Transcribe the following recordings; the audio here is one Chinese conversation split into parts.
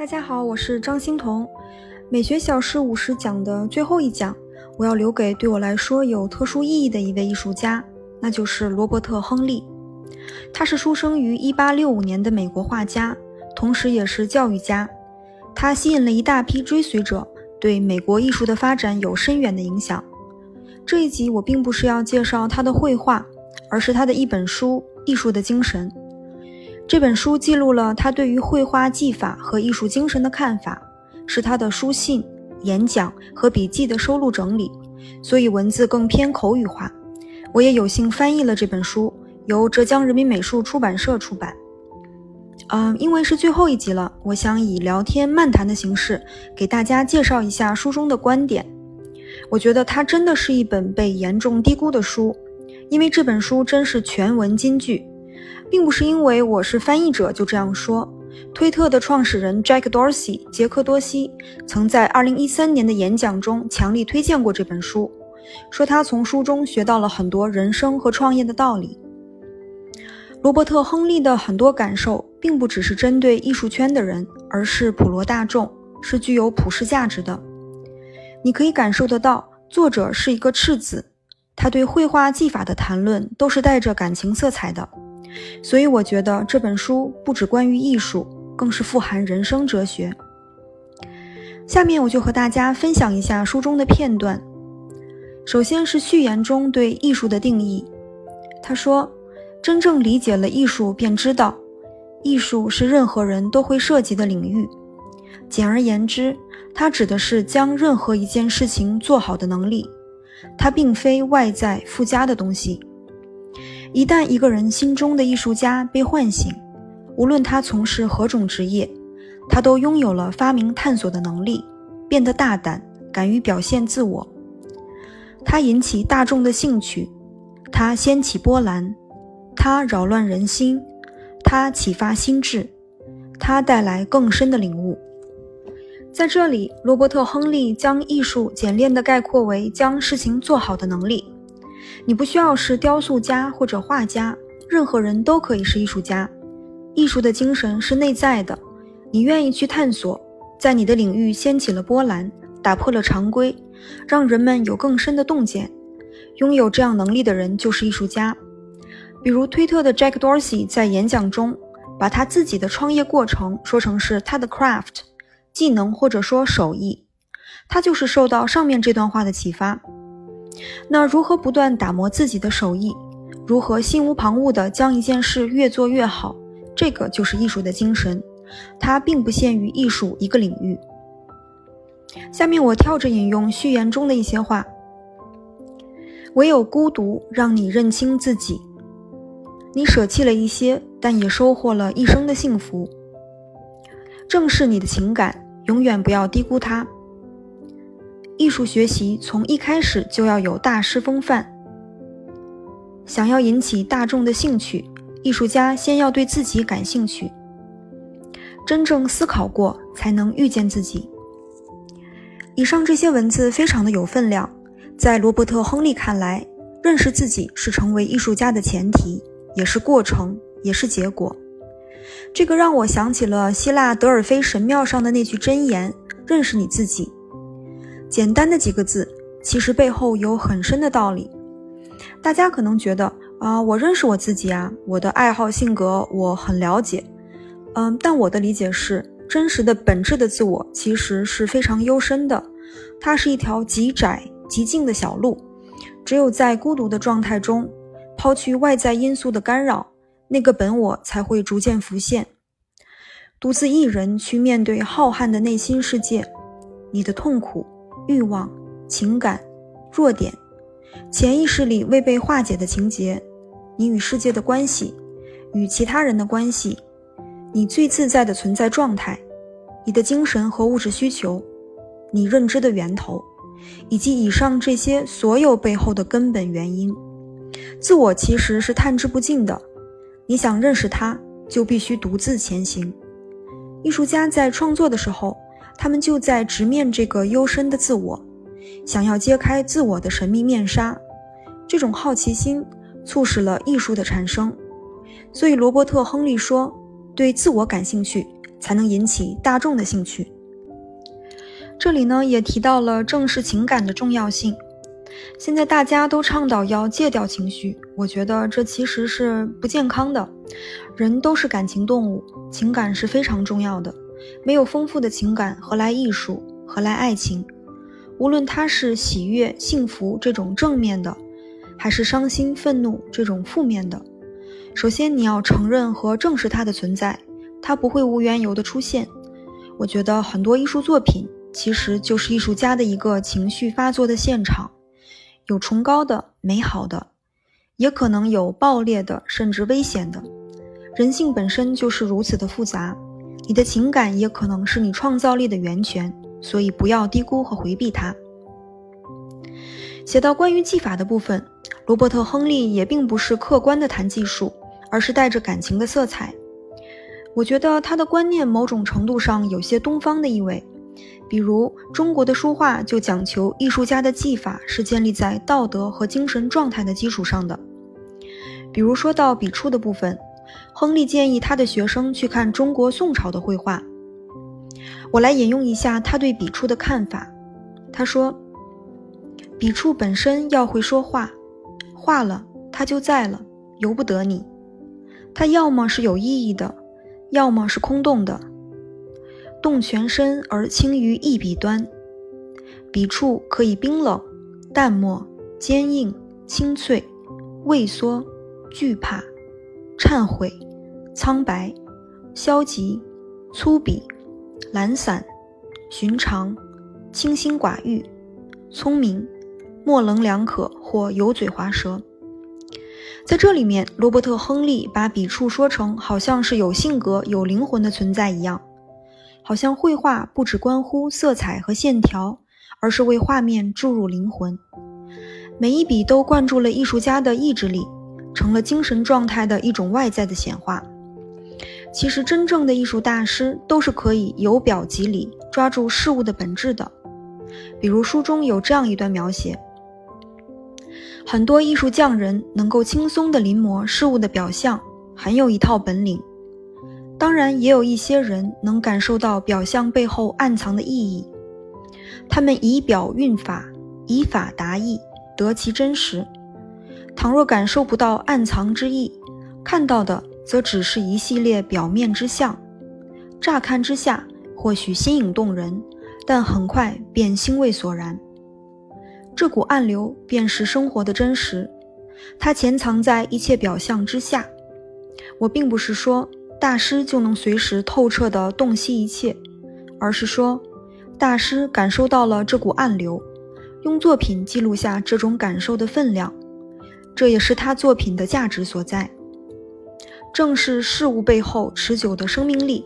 大家好，我是张欣彤。美学小事五十讲的最后一讲，我要留给对我来说有特殊意义的一位艺术家，那就是罗伯特·亨利。他是出生于1865年的美国画家，同时也是教育家。他吸引了一大批追随者，对美国艺术的发展有深远的影响。这一集我并不是要介绍他的绘画，而是他的一本书《艺术的精神》。这本书记录了他对于绘画技法和艺术精神的看法，是他的书信、演讲和笔记的收录整理，所以文字更偏口语化。我也有幸翻译了这本书，由浙江人民美术出版社出版。嗯，因为是最后一集了，我想以聊天漫谈的形式给大家介绍一下书中的观点。我觉得它真的是一本被严重低估的书，因为这本书真是全文金句。并不是因为我是翻译者就这样说。推特的创始人 Jack Dorsey 杰克多西曾在2013年的演讲中强力推荐过这本书，说他从书中学到了很多人生和创业的道理。罗伯特·亨利的很多感受并不只是针对艺术圈的人，而是普罗大众，是具有普世价值的。你可以感受得到，作者是一个赤子，他对绘画技法的谈论都是带着感情色彩的。所以我觉得这本书不只关于艺术，更是富含人生哲学。下面我就和大家分享一下书中的片段。首先是序言中对艺术的定义，他说：“真正理解了艺术，便知道，艺术是任何人都会涉及的领域。简而言之，它指的是将任何一件事情做好的能力。它并非外在附加的东西。”一旦一个人心中的艺术家被唤醒，无论他从事何种职业，他都拥有了发明探索的能力，变得大胆，敢于表现自我。他引起大众的兴趣，他掀起波澜，他扰乱人心，他启发心智，他带来更深的领悟。在这里，罗伯特·亨利将艺术简练地概括为将事情做好的能力。你不需要是雕塑家或者画家，任何人都可以是艺术家。艺术的精神是内在的，你愿意去探索，在你的领域掀起了波澜，打破了常规，让人们有更深的洞见。拥有这样能力的人就是艺术家。比如推特的 Jack Dorsey 在演讲中，把他自己的创业过程说成是他的 craft 技能或者说手艺，他就是受到上面这段话的启发。那如何不断打磨自己的手艺？如何心无旁骛地将一件事越做越好？这个就是艺术的精神，它并不限于艺术一个领域。下面我跳着引用序言中的一些话：唯有孤独让你认清自己，你舍弃了一些，但也收获了一生的幸福。正视你的情感，永远不要低估它。艺术学习从一开始就要有大师风范。想要引起大众的兴趣，艺术家先要对自己感兴趣。真正思考过，才能遇见自己。以上这些文字非常的有分量。在罗伯特·亨利看来，认识自己是成为艺术家的前提，也是过程，也是结果。这个让我想起了希腊德尔菲神庙上的那句箴言：“认识你自己。”简单的几个字，其实背后有很深的道理。大家可能觉得啊，我认识我自己啊，我的爱好、性格我很了解。嗯，但我的理解是，真实的本质的自我其实是非常幽深的，它是一条极窄、极静的小路。只有在孤独的状态中，抛去外在因素的干扰，那个本我才会逐渐浮现。独自一人去面对浩瀚的内心世界，你的痛苦。欲望、情感、弱点、潜意识里未被化解的情节，你与世界的关系，与其他人的关系，你最自在的存在状态，你的精神和物质需求，你认知的源头，以及以上这些所有背后的根本原因。自我其实是探之不尽的，你想认识它，就必须独自前行。艺术家在创作的时候。他们就在直面这个幽深的自我，想要揭开自我的神秘面纱。这种好奇心促使了艺术的产生。所以，罗伯特·亨利说：“对自我感兴趣，才能引起大众的兴趣。这里呢也提到了正视情感的重要性。现在大家都倡导要戒掉情绪，我觉得这其实是不健康的。人都是感情动物，情感是非常重要的。没有丰富的情感，何来艺术？何来爱情？无论它是喜悦、幸福这种正面的，还是伤心、愤怒这种负面的，首先你要承认和正视它的存在，它不会无缘由的出现。我觉得很多艺术作品其实就是艺术家的一个情绪发作的现场。有崇高的、美好的，也可能有暴烈的，甚至危险的。人性本身就是如此的复杂，你的情感也可能是你创造力的源泉，所以不要低估和回避它。写到关于技法的部分，罗伯特·亨利也并不是客观的谈技术，而是带着感情的色彩。我觉得他的观念某种程度上有些东方的意味。比如中国的书画就讲求艺术家的技法是建立在道德和精神状态的基础上的。比如说到笔触的部分，亨利建议他的学生去看中国宋朝的绘画。我来引用一下他对笔触的看法。他说：“笔触本身要会说话，画了它就在了，由不得你。它要么是有意义的，要么是空洞的。”动全身而轻于一笔端，笔触可以冰冷、淡漠、坚硬、清脆、畏缩、惧怕、忏悔、苍白、消极、粗鄙、懒散、寻常、清心寡欲、聪明、模棱两可或油嘴滑舌。在这里面，罗伯特·亨利把笔触说成好像是有性格、有灵魂的存在一样。好像绘画不只关乎色彩和线条，而是为画面注入灵魂。每一笔都灌注了艺术家的意志力，成了精神状态的一种外在的显化。其实，真正的艺术大师都是可以由表及里，抓住事物的本质的。比如书中有这样一段描写：很多艺术匠人能够轻松地临摹事物的表象，很有一套本领。当然，也有一些人能感受到表象背后暗藏的意义，他们以表运法，以法达意，得其真实。倘若感受不到暗藏之意，看到的则只是一系列表面之象，乍看之下或许新颖动人，但很快便兴味索然。这股暗流便是生活的真实，它潜藏在一切表象之下。我并不是说。大师就能随时透彻地洞悉一切，而是说，大师感受到了这股暗流，用作品记录下这种感受的分量，这也是他作品的价值所在。正是事物背后持久的生命力，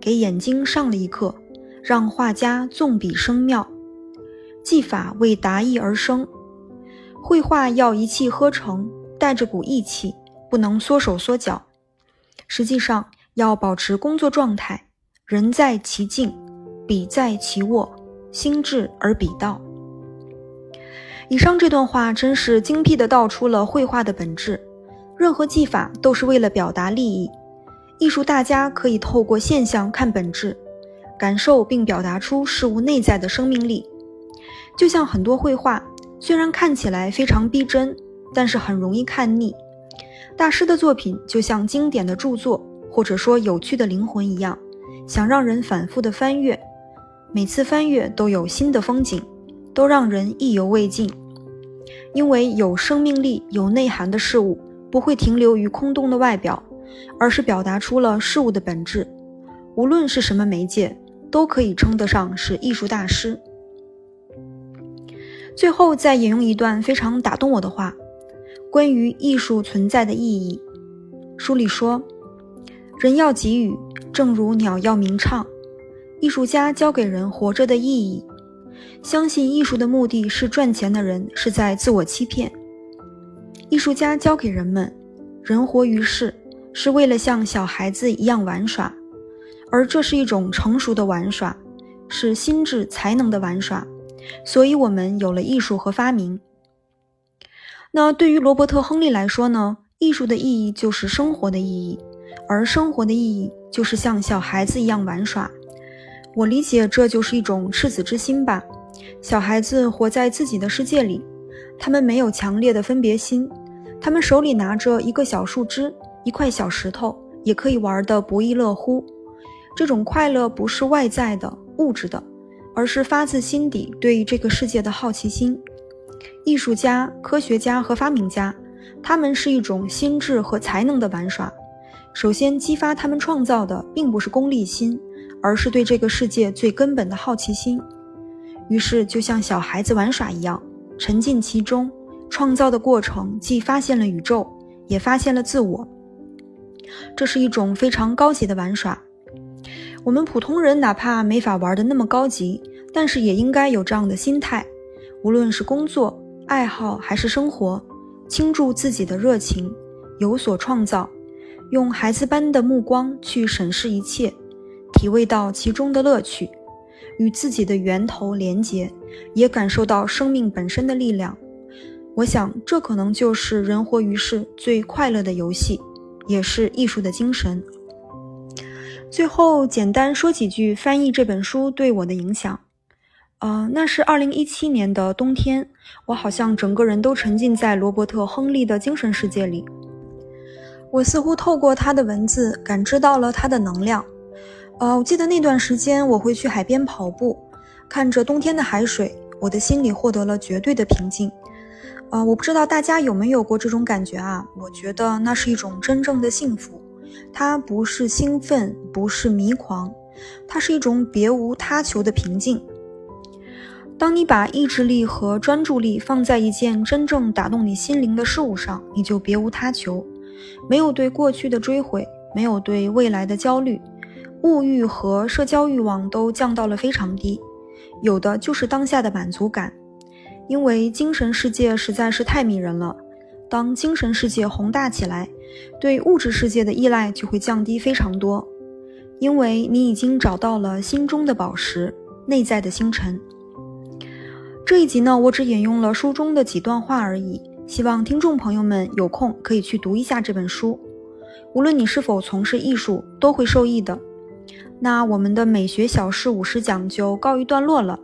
给眼睛上了一课，让画家纵笔生妙。技法为达意而生，绘画要一气呵成，带着股意气，不能缩手缩脚。实际上要保持工作状态，人在其境，笔在其握，心智而笔道。以上这段话真是精辟地道出了绘画的本质。任何技法都是为了表达利益。艺术大家可以透过现象看本质，感受并表达出事物内在的生命力。就像很多绘画，虽然看起来非常逼真，但是很容易看腻。大师的作品就像经典的著作，或者说有趣的灵魂一样，想让人反复的翻阅，每次翻阅都有新的风景，都让人意犹未尽。因为有生命力、有内涵的事物不会停留于空洞的外表，而是表达出了事物的本质。无论是什么媒介，都可以称得上是艺术大师。最后再引用一段非常打动我的话。关于艺术存在的意义，书里说：“人要给予，正如鸟要鸣唱。艺术家教给人活着的意义。相信艺术的目的是赚钱的人是在自我欺骗。艺术家教给人们，人活于世是为了像小孩子一样玩耍，而这是一种成熟的玩耍，是心智才能的玩耍。所以，我们有了艺术和发明。”那对于罗伯特·亨利来说呢？艺术的意义就是生活的意义，而生活的意义就是像小孩子一样玩耍。我理解这就是一种赤子之心吧。小孩子活在自己的世界里，他们没有强烈的分别心，他们手里拿着一个小树枝、一块小石头，也可以玩得不亦乐乎。这种快乐不是外在的、物质的，而是发自心底对这个世界的好奇心。艺术家、科学家和发明家，他们是一种心智和才能的玩耍。首先激发他们创造的，并不是功利心。而是对这个世界最根本的好奇心，于是就像小孩子玩耍一样，沉浸其中。创造的过程既发现了宇宙，也发现了自我。这是一种非常高级的玩耍。我们普通人哪怕没法玩的那么高级，但是也应该有这样的心态。无论是工作、爱好还是生活，倾注自己的热情，有所创造，用孩子般的目光去审视一切。体味到其中的乐趣，与自己的源头连结，也感受到生命本身的力量。我想，这可能就是人活于世最快乐的游戏，也是艺术的精神。最后，简单说几句翻译这本书对我的影响。呃，那是二零一七年的冬天，我好像整个人都沉浸在罗伯特·亨利的精神世界里。我似乎透过他的文字，感知到了他的能量。呃，我记得那段时间，我会去海边跑步，看着冬天的海水，我的心里获得了绝对的平静。呃，我不知道大家有没有过这种感觉啊？我觉得那是一种真正的幸福，它不是兴奋，不是迷狂，它是一种别无他求的平静。当你把意志力和专注力放在一件真正打动你心灵的事物上，你就别无他求，没有对过去的追悔，没有对未来的焦虑。物欲和社交欲望都降到了非常低，有的就是当下的满足感。因为精神世界实在是太迷人了，当精神世界宏大起来，对物质世界的依赖就会降低非常多。因为你已经找到了心中的宝石，内在的星辰。这一集呢，我只引用了书中的几段话而已，希望听众朋友们有空可以去读一下这本书。无论你是否从事艺术，都会受益的。那我们的美学小事五十讲就告一段落了。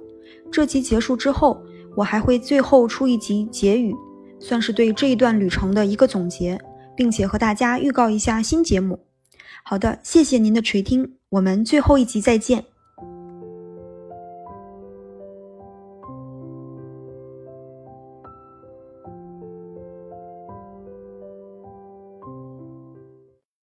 这集结束之后，我还会最后出一集结语，算是对这一段旅程的一个总结，并且和大家预告一下新节目。好的，谢谢您的垂听，我们最后一集再见。